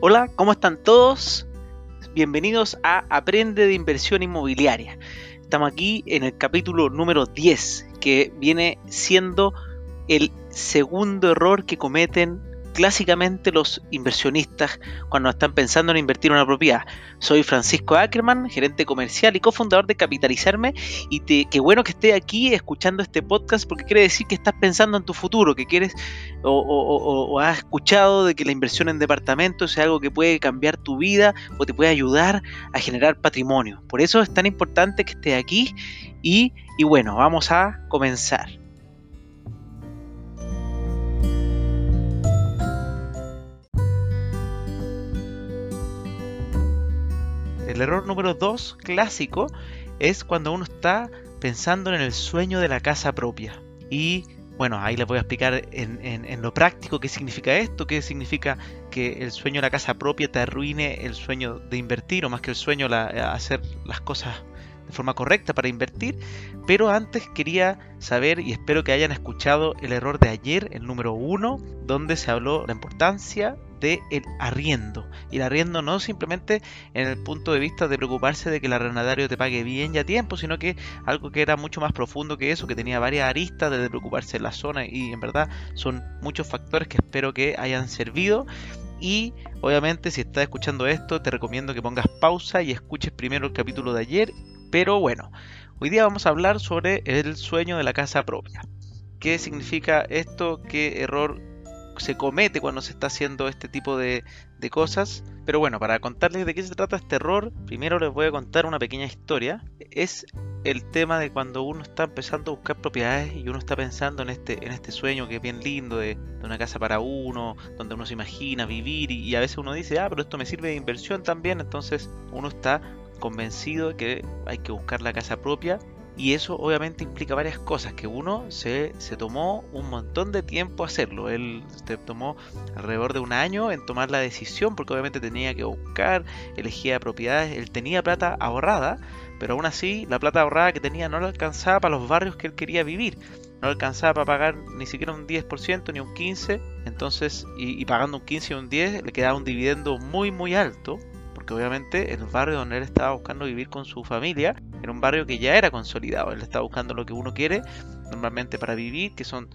Hola, ¿cómo están todos? Bienvenidos a Aprende de Inversión Inmobiliaria. Estamos aquí en el capítulo número 10, que viene siendo el segundo error que cometen clásicamente los inversionistas cuando están pensando en invertir en una propiedad. Soy Francisco Ackerman, gerente comercial y cofundador de Capitalizarme y qué bueno que esté aquí escuchando este podcast porque quiere decir que estás pensando en tu futuro, que quieres o, has escuchado de que la inversión en departamentos es algo que puede cambiar tu vida o te puede ayudar a generar patrimonio. Por eso es tan importante que estés aquí y bueno, vamos a comenzar. El error número 2 clásico es cuando uno está pensando en el sueño de la casa propia. Y bueno, ahí les voy a explicar en, lo práctico qué significa esto, qué significa que el sueño de la casa propia te arruine el sueño de invertir, o más que el sueño, la, hacer las cosas de forma correcta para invertir. Pero antes quería saber, y espero que hayan escuchado el error de ayer, el número 1, donde se habló la importancia de el arriendo. Y el arriendo no simplemente en el punto de vista de preocuparse de que el arrendatario te pague bien y a tiempo, sino que algo que era mucho más profundo que eso, que tenía varias aristas de preocuparse de la zona y en verdad son muchos factores que espero que hayan servido. Y obviamente si estás escuchando esto te recomiendo que pongas pausa y escuches primero el capítulo de ayer. Pero bueno, hoy día vamos a hablar sobre el sueño de la casa propia. ¿Qué significa esto? ¿Qué error se comete cuando se está haciendo este tipo de, cosas. Pero bueno, para contarles de qué se trata este error, primero les voy a contar una pequeña historia. Es el tema de cuando uno está empezando a buscar propiedades y uno está pensando en este, en este sueño que es bien lindo de, una casa para uno, donde uno se imagina vivir y, y a veces uno dice, ah, pero esto me sirve de inversión también, entonces uno está convencido de que hay que buscar la casa propia y eso obviamente implica varias cosas, que uno se, se tomó un montón de tiempo hacerlo. Él se tomó alrededor de un año en tomar la decisión, porque obviamente tenía que buscar, elegía propiedades, él tenía plata ahorrada, pero aún así la plata ahorrada que tenía no le alcanzaba para los barrios que él quería vivir. No alcanzaba para pagar ni siquiera un 10% ni un 15%, entonces, y, y pagando un 15 o un 10 le quedaba un dividendo muy muy alto porque obviamente el barrio donde él estaba buscando vivir con su familia era un barrio que ya era consolidado, él estaba buscando lo que uno quiere normalmente para vivir, que son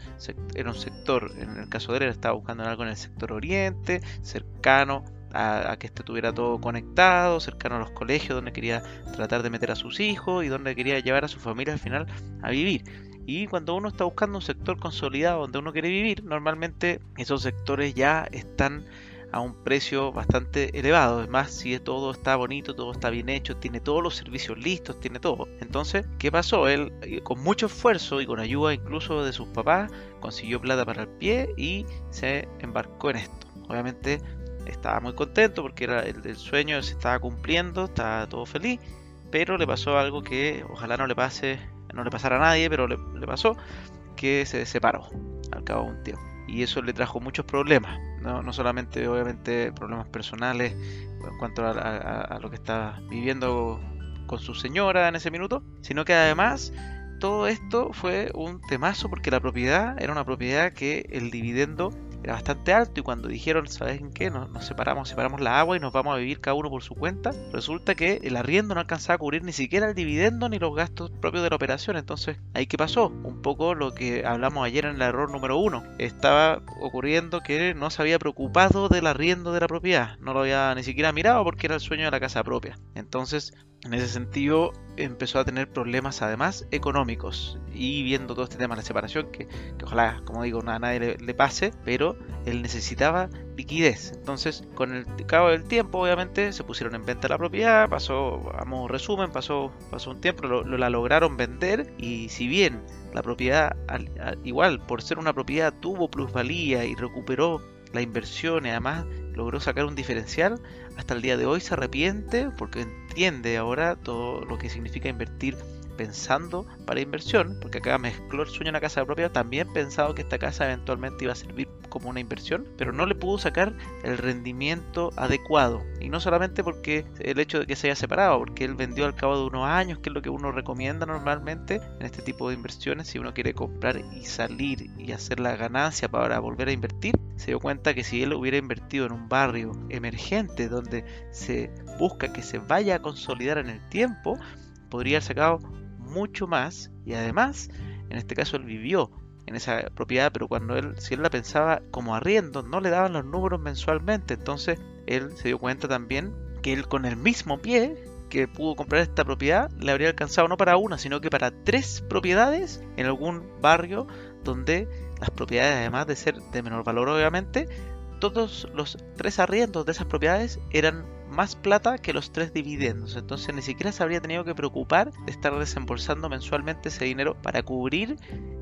era un sector, en el caso de él, él estaba buscando algo en el sector oriente, cercano a, que este tuviera todo conectado, cercano a los colegios donde quería tratar de meter a sus hijos y donde quería llevar a su familia al final a vivir. Y cuando uno está buscando un sector consolidado donde uno quiere vivir, normalmente esos sectores ya están a un precio bastante elevado. Además, si todo está bonito, todo está bien hecho, tiene todos los servicios listos, tiene todo. Entonces, ¿qué pasó? Él, eh, con mucho esfuerzo y con ayuda incluso de sus papás, consiguió plata para el pie y se embarcó en esto. Obviamente estaba muy contento porque era el, sueño se estaba cumpliendo, estaba todo feliz, pero le pasó algo que ojalá no le pase, no le pasara a nadie, pero le, le pasó que se separó al cabo de un tiempo y eso le trajo muchos problemas, no, solamente obviamente problemas personales en cuanto a, lo que estaba viviendo con su señora en ese minuto, sino que además todo esto fue un temazo porque la propiedad era una propiedad que el dividendo era bastante alto y cuando dijeron, ¿sabes en qué? Nos, separamos, separamos la agua y nos vamos a vivir cada uno por su cuenta, resulta que el arriendo no alcanzaba a cubrir ni siquiera el dividendo ni los gastos propios de la operación. Entonces, ¿ahí qué pasó? Un poco lo que hablamos ayer en el error número uno. Estaba ocurriendo que no se había preocupado del arriendo de la propiedad, no lo había ni siquiera mirado porque era el sueño de la casa propia. Entonces, en ese sentido, empezó a tener problemas además económicos y viendo todo este tema de la separación, que, ojalá, como digo, a nadie le, pase, pero él necesitaba liquidez. Entonces, con el cabo del tiempo, obviamente, se pusieron en venta la propiedad, pasó, vamos, resumen, pasó, pasó un tiempo, lo, la lograron vender y si bien la propiedad, igual, por ser una propiedad, tuvo plusvalía y recuperó la inversión y además logró sacar un diferencial, hasta el día de hoy se arrepiente porque entiende ahora todo lo que significa invertir pensando para inversión, porque acá mezcló el sueño de una casa propia, también pensado que esta casa eventualmente iba a servir como una inversión, pero no le pudo sacar el rendimiento adecuado. Y no solamente porque el hecho de que se haya separado, porque él vendió al cabo de unos años, que es lo que uno recomienda normalmente en este tipo de inversiones, si uno quiere comprar y salir y hacer la ganancia para volver a invertir, se dio cuenta que si él hubiera invertido en un barrio emergente donde se busca que se vaya a consolidar en el tiempo, podría haber sacado mucho más y además, en este caso él vivió en esa propiedad, pero cuando él, si él la pensaba como arriendo, no le daban los números mensualmente, entonces él se dio cuenta también que él con el mismo pie que pudo comprar esta propiedad le habría alcanzado no para una, sino que para tres propiedades en algún barrio donde las propiedades, además de ser de menor valor obviamente, todos los tres arriendos de esas propiedades eran más plata que los tres dividendos. Entonces ni siquiera se habría tenido que preocupar de estar desembolsando mensualmente ese dinero para cubrir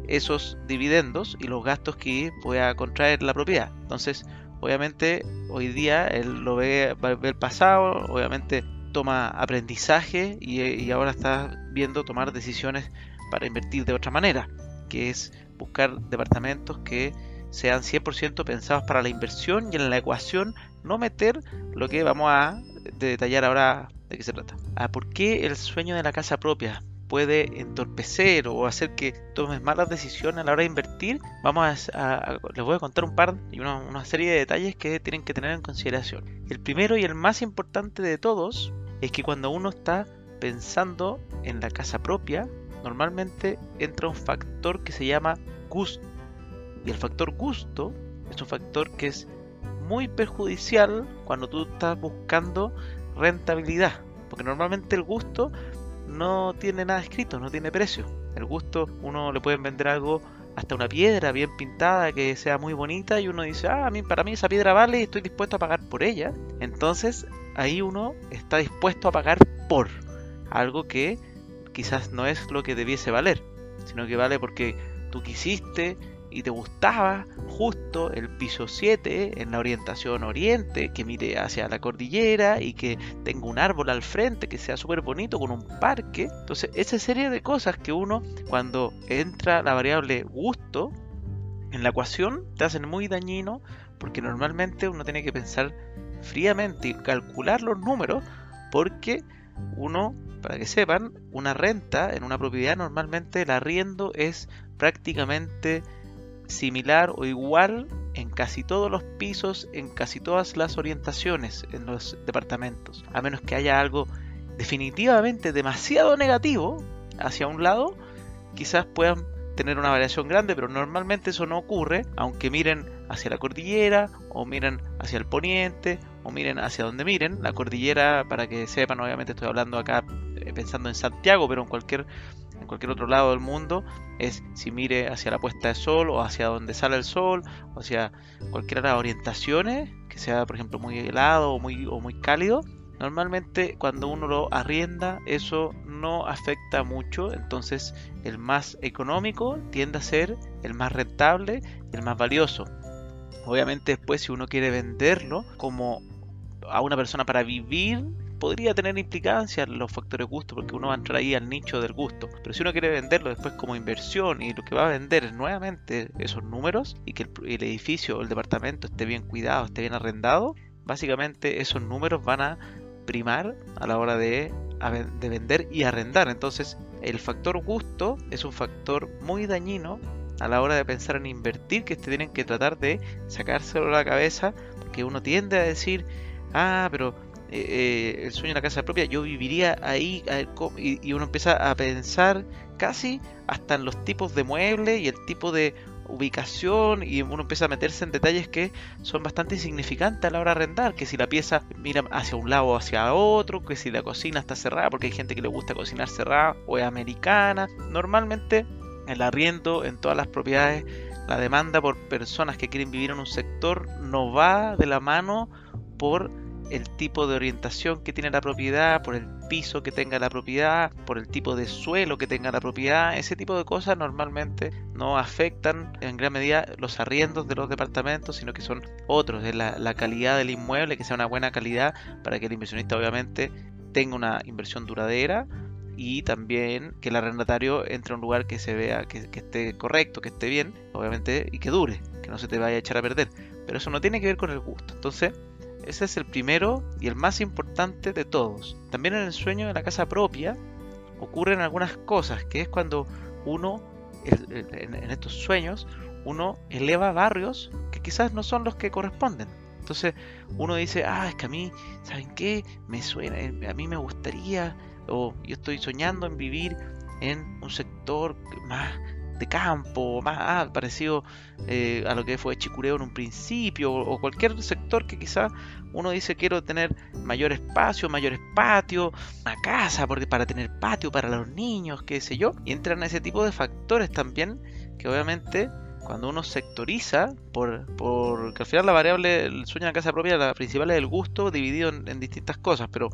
esos dividendos y los gastos que pueda contraer la propiedad. Entonces, obviamente, hoy día él lo ve, ve el pasado, obviamente toma aprendizaje y, y ahora está viendo tomar decisiones para invertir de otra manera, que es buscar departamentos que sean 100% pensados para la inversión y en la ecuación no meter lo que vamos a detallar ahora de qué se trata. ¿A ah, ¿Por qué el sueño de la casa propia puede entorpecer o hacer que tomes malas decisiones a la hora de invertir? Vamos a, les voy a contar un par y una, una serie de detalles que tienen que tener en consideración. El primero y el más importante de todos es que cuando uno está pensando en la casa propia, normalmente entra un factor que se llama gusto. Y el factor gusto es un factor que es muy perjudicial cuando tú estás buscando rentabilidad. Porque normalmente el gusto no tiene nada escrito, no tiene precio. El gusto, uno le pueden vender algo, hasta una piedra bien pintada que sea muy bonita y uno dice, ah, a mí, para mí esa piedra vale y estoy dispuesto a pagar por ella. Entonces ahí uno está dispuesto a pagar por algo que quizás no es lo que debiese valer, sino que vale porque tú quisiste y te gustaba justo el piso 7 en la orientación oriente, que mire hacia la cordillera y que tenga un árbol al frente, que sea súper bonito con un parque. Entonces, esa serie de cosas que uno, cuando entra la variable gusto en la ecuación, te hacen muy dañino porque normalmente uno tiene que pensar fríamente y calcular los números porque uno, para que sepan, una renta en una propiedad normalmente el arriendo es prácticamente similar o igual en casi todos los pisos, en casi todas las orientaciones en los departamentos. A menos que haya algo definitivamente demasiado negativo hacia un lado, quizás puedan tener una variación grande, pero normalmente eso no ocurre, aunque miren hacia la cordillera o miren hacia el poniente o miren hacia donde miren. La cordillera, para que sepan, obviamente estoy hablando acá eh, pensando en Santiago, pero en cualquier en cualquier otro lado del mundo es si mire hacia la puesta de sol o hacia donde sale el sol o hacia cualquiera de las orientaciones que sea por ejemplo muy helado o muy, o muy cálido. Normalmente cuando uno lo arrienda eso no afecta mucho. Entonces el más económico tiende a ser el más rentable el más valioso. Obviamente después si uno quiere venderlo como a una persona para vivir podría tener implicancia los factores gusto porque uno va a entrar ahí al nicho del gusto. Pero si uno quiere venderlo después como inversión y lo que va a vender es nuevamente esos números y que el, edificio o el departamento esté bien cuidado, esté bien arrendado, básicamente esos números van a primar a la hora de, de vender y arrendar. Entonces el factor gusto es un factor muy dañino a la hora de pensar en invertir que tienen que tratar de sacárselo a la cabeza porque uno tiende a decir ah pero eh, el sueño de la casa propia, yo viviría ahí y, uno empieza a pensar casi hasta en los tipos de muebles y el tipo de ubicación y uno empieza a meterse en detalles que son bastante insignificantes a la hora de arrendar, que si la pieza mira hacia un lado o hacia otro, que si la cocina está cerrada, porque hay gente que le gusta cocinar cerrada o es americana. Normalmente el arriendo en todas las propiedades, la demanda por personas que quieren vivir en un sector no va de la mano por el tipo de orientación que tiene la propiedad, por el piso que tenga la propiedad, por el tipo de suelo que tenga la propiedad. Ese tipo de cosas normalmente no afectan en gran medida los arriendos de los departamentos, sino que son otros, la, la calidad del inmueble, que sea una buena calidad para que el inversionista obviamente tenga una inversión duradera y también que el arrendatario entre a un lugar que se vea que, que esté correcto, que esté bien, obviamente, y que dure, que no se te vaya a echar a perder. Pero eso no tiene que ver con el gusto. Entonces, ese es el primero y el más importante de todos. También en el sueño de la casa propia ocurren algunas cosas, que es cuando uno, en estos sueños, uno eleva barrios que quizás no son los que corresponden. Entonces uno dice, ah, es que a mí, ¿saben qué? Me suena, eh, a mí me gustaría, o yo estoy soñando en vivir en un sector más de campo, más ah, parecido eh, a lo que fue Chicureo en un principio, o, cualquier sector que quizás uno dice quiero tener mayor espacio, mayores patios, una casa porque para tener patio para los niños, qué sé yo, y entran ese tipo de factores también que obviamente cuando uno sectoriza, por, porque al final la variable, el sueño de la casa propia, la principal es el gusto dividido en, distintas cosas, pero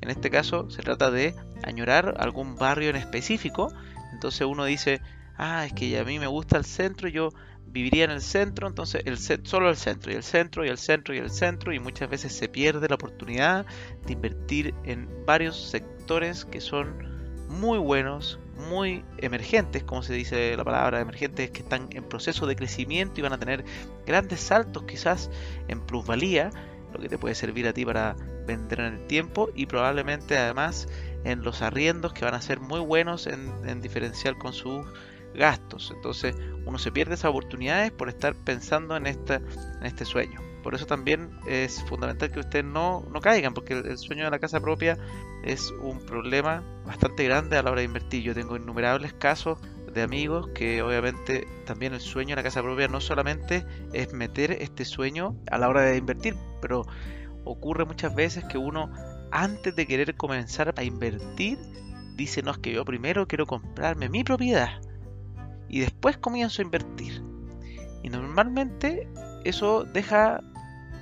en este caso se trata de añorar algún barrio en específico, entonces uno dice, ah, es que a mí me gusta el centro, yo viviría en el centro, entonces el solo el centro, y el centro, y el centro, y el centro, y muchas veces se pierde la oportunidad de invertir en varios sectores que son muy buenos, muy emergentes, como se dice la palabra, emergentes que están en proceso de crecimiento y van a tener grandes saltos quizás en plusvalía, lo que te puede servir a ti para vender en el tiempo y probablemente además en los arriendos que van a ser muy buenos en, diferencial con sus gastos. Entonces uno se pierde esas oportunidades por estar pensando en, esta, en este sueño. Por eso también es fundamental que ustedes no, no caigan, porque el, sueño de la casa propia es un problema bastante grande a la hora de invertir. Yo tengo innumerables casos de amigos que obviamente también el sueño de la casa propia no solamente es meter este sueño a la hora de invertir, pero ocurre muchas veces que uno antes de querer comenzar a invertir dice no es que yo primero quiero comprarme mi propiedad y después comienzo a invertir. Y normalmente eso deja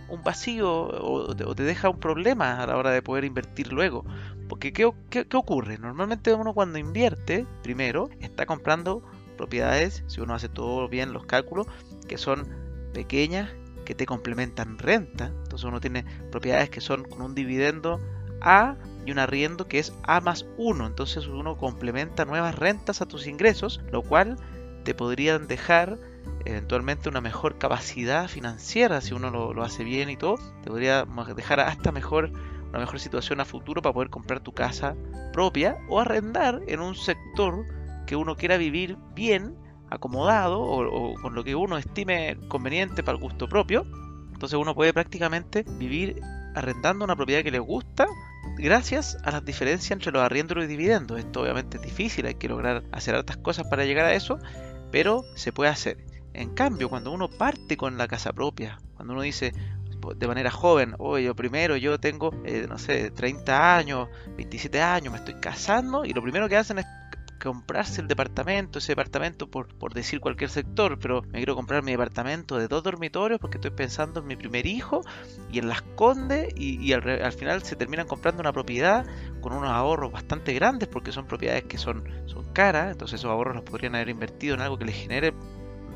un vacío o te, deja un problema a la hora de poder invertir luego. Porque ¿qué, qué, ocurre? Normalmente uno cuando invierte, primero, está comprando propiedades, si uno hace todo bien los cálculos, que son pequeñas, que te complementan renta. Entonces uno tiene propiedades que son con un dividendo A y un arriendo que es A más 1. Entonces uno complementa nuevas rentas a tus ingresos, lo cual te podrían dejar eventualmente una mejor capacidad financiera si uno lo, hace bien y todo, te podría dejar hasta mejor una mejor situación a futuro para poder comprar tu casa propia o arrendar en un sector que uno quiera vivir bien, acomodado o, con lo que uno estime conveniente para el gusto propio. Entonces uno puede prácticamente vivir arrendando una propiedad que le gusta gracias a las diferencias entre los arriendos y los dividendos. Esto obviamente es difícil, hay que lograr hacer otras cosas para llegar a eso, pero se puede hacer. En cambio, cuando uno parte con la casa propia, cuando uno dice de manera joven, oye, yo primero, yo tengo, eh, no sé, 30 años, 27 años, me estoy casando, y lo primero que hacen es comprarse el departamento, ese departamento por, por decir cualquier sector, pero me quiero comprar mi departamento de dos dormitorios porque estoy pensando en mi primer hijo y en las condes y, al, al, final se terminan comprando una propiedad con unos ahorros bastante grandes porque son propiedades que son, son caras, entonces esos ahorros los podrían haber invertido en algo que les genere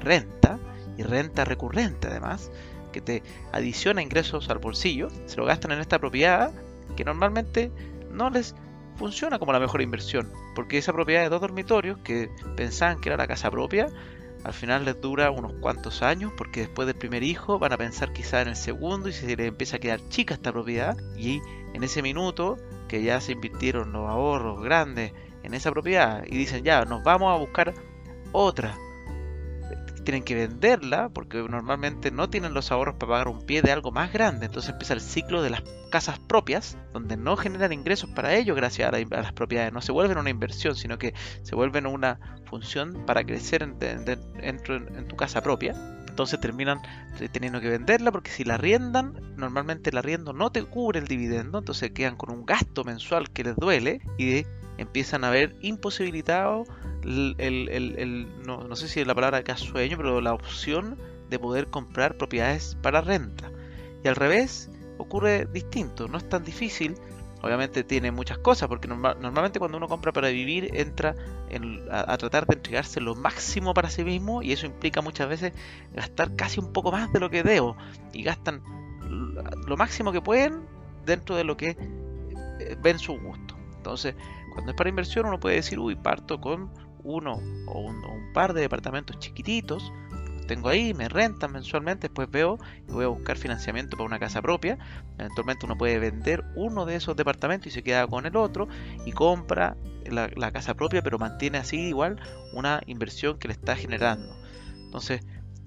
renta y renta recurrente además, que te adiciona ingresos al bolsillo, se lo gastan en esta propiedad que normalmente no les funciona como la mejor inversión, porque esa propiedad de dos dormitorios que pensaban que era la casa propia, al final les dura unos cuantos años, porque después del primer hijo van a pensar quizá en el segundo y se les empieza a quedar chica esta propiedad, y en ese minuto que ya se invirtieron los ahorros grandes en esa propiedad y dicen ya, nos vamos a buscar otra tienen que venderla porque normalmente no tienen los ahorros para pagar un pie de algo más grande. Entonces empieza el ciclo de las casas propias, donde no generan ingresos para ellos gracias a, las propiedades. No se vuelven una inversión, sino que se vuelven una función para crecer en, en, tu casa propia. Entonces terminan teniendo que venderla porque si la arriendan, normalmente el arriendo no te cubre el dividendo, entonces quedan con un gasto mensual que les duele y empiezan a ver imposibilitado el, no, sé si es la palabra acá sueño, pero la opción de poder comprar propiedades para renta. Y al revés, ocurre distinto, no es tan difícil. Obviamente tiene muchas cosas, porque normalmente cuando uno compra para vivir entra a, tratar de entregarse lo máximo para sí mismo y eso implica muchas veces gastar casi un poco más de lo que debo y gastan lo máximo que pueden dentro de lo que eh, ven su gusto. Entonces, Cuando es para inversión uno puede decir, uy, parto con uno o un, par de departamentos chiquititos, los tengo ahí, me rentan mensualmente, después veo y voy a buscar financiamiento para una casa propia. Eventualmente uno puede vender uno de esos departamentos y se queda con el otro y compra la, la casa propia, pero mantiene así igual una inversión que le está generando. Entonces,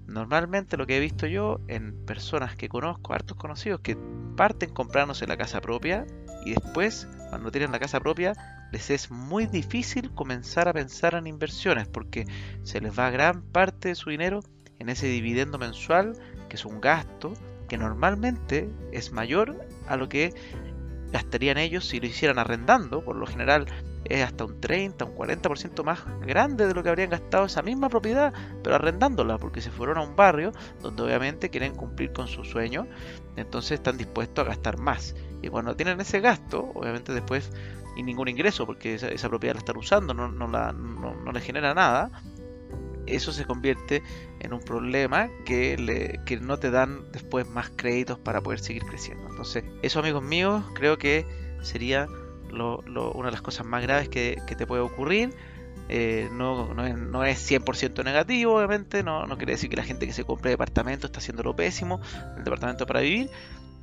Normalmente lo que he visto yo en personas que conozco, hartos conocidos, que parten comprándose la casa propia y después, cuando tienen la casa propia, les es muy difícil comenzar a pensar en inversiones porque se les va gran parte de su dinero en ese dividendo mensual, que es un gasto que normalmente es mayor a lo que gastarían ellos si lo hicieran arrendando. Por lo general es hasta un 30, un 40% más grande de lo que habrían gastado esa misma propiedad, pero arrendándola, porque se fueron a un barrio donde obviamente quieren cumplir con su sueño, entonces están dispuestos a gastar más. Y cuando tienen ese gasto, obviamente después, y ningún ingreso, porque esa, propiedad la están usando, no, no, la, no, le genera nada, eso se convierte en un problema que, le, que no te dan después más créditos para poder seguir creciendo. Entonces, eso amigos míos, creo que sería una de las cosas más graves que, te puede ocurrir. Eh, no, no, es, 100% negativo, obviamente, no, no, quiere decir que la gente que se compre departamento está haciendo lo pésimo, el departamento para vivir,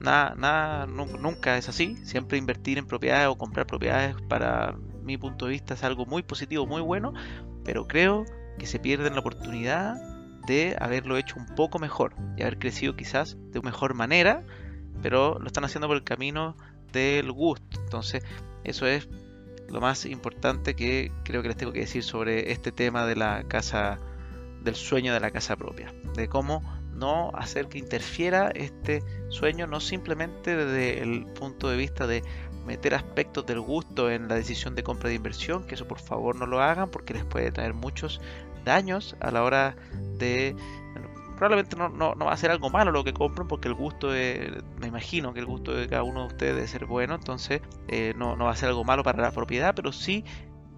nada, nada, nunca es así, siempre invertir en propiedades o comprar propiedades para mi punto de vista es algo muy positivo, muy bueno, pero creo que se pierden la oportunidad de haberlo hecho un poco mejor y haber crecido quizás de mejor manera, pero lo están haciendo por el camino del gusto. Entonces, eso es lo más importante que creo que les tengo que decir sobre este tema de la casa, del sueño de la casa propia, de cómo no hacer que interfiera este sueño, no simplemente desde el punto de vista de meter aspectos del gusto en la decisión de compra de inversión, que eso por favor no lo hagan porque les puede traer muchos daños a la hora de probablemente no, no, va a ser algo malo lo que compren porque el gusto de, me imagino que el gusto de cada uno de ustedes debe ser bueno, entonces eh, no, va a ser algo malo para la propiedad, pero sí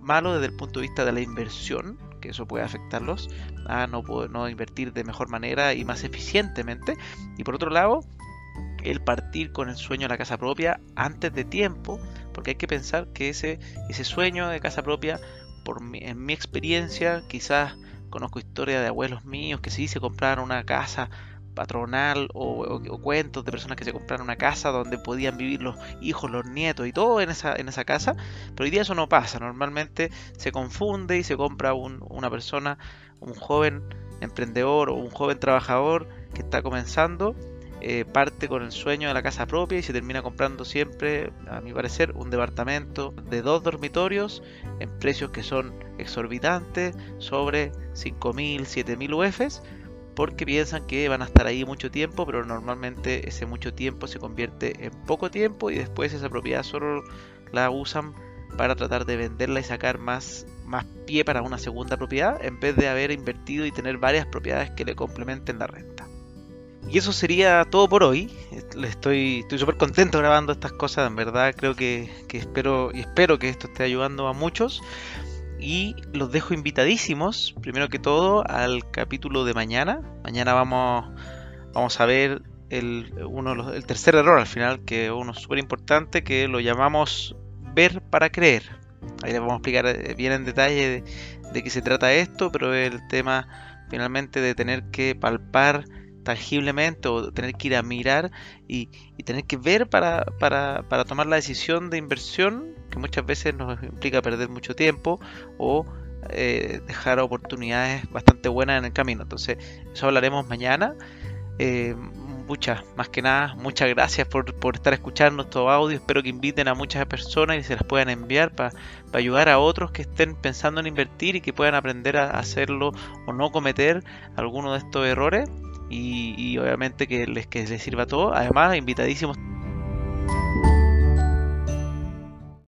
malo desde el punto de vista de la inversión, que eso puede afectarlos a no, no invertir de mejor manera y más eficientemente. Y por otro lado, el partir con el sueño de la casa propia antes de tiempo, porque hay que pensar que ese, ese sueño de casa propia, por en mi experiencia, quizás Conozco historias de abuelos míos que sí se compraron una casa patronal o, cuentos de personas que se compraron una casa donde podían vivir los hijos, los nietos y todo en esa, en esa casa, pero hoy día eso no pasa, normalmente se confunde y se compra una persona, un joven emprendedor o un joven trabajador que está comenzando eh, parte con el sueño de la casa propia y se termina comprando siempre, a mi parecer, un departamento de dos dormitorios en precios que son exorbitantes, sobre 5.000, 7.000 UFs, porque piensan que van a estar ahí mucho tiempo, pero normalmente ese mucho tiempo se convierte en poco tiempo y después esa propiedad solo la usan para tratar de venderla y sacar más, más pie para una segunda propiedad en vez de haber invertido y tener varias propiedades que le complementen la renta. Y eso sería todo por hoy. Estoy estoy súper contento grabando estas cosas, en verdad creo que, espero y espero que esto esté ayudando a muchos. Y los dejo invitadísimos, primero que todo, al capítulo de mañana. Mañana vamos, vamos a ver el, uno, el tercer error al final, que es uno súper importante, que lo llamamos ver para creer. Ahí les vamos a explicar eh, bien en detalle de, de qué se trata esto, pero el tema finalmente de tener que palpar tangiblemente o tener que ir a mirar y, tener que ver para, para, para, tomar la decisión de inversión que muchas veces nos implica perder mucho tiempo o eh, dejar oportunidades bastante buenas en el camino. Entonces, eso hablaremos mañana. Eh, muchas, más que nada, muchas gracias por, por, estar escuchando estos audios. Espero que inviten a muchas personas y se las puedan enviar para ayudar a otros que estén pensando en invertir y que puedan aprender a hacerlo o no cometer alguno de estos errores y, obviamente que les, que les sirva todo. Además, invitadísimos.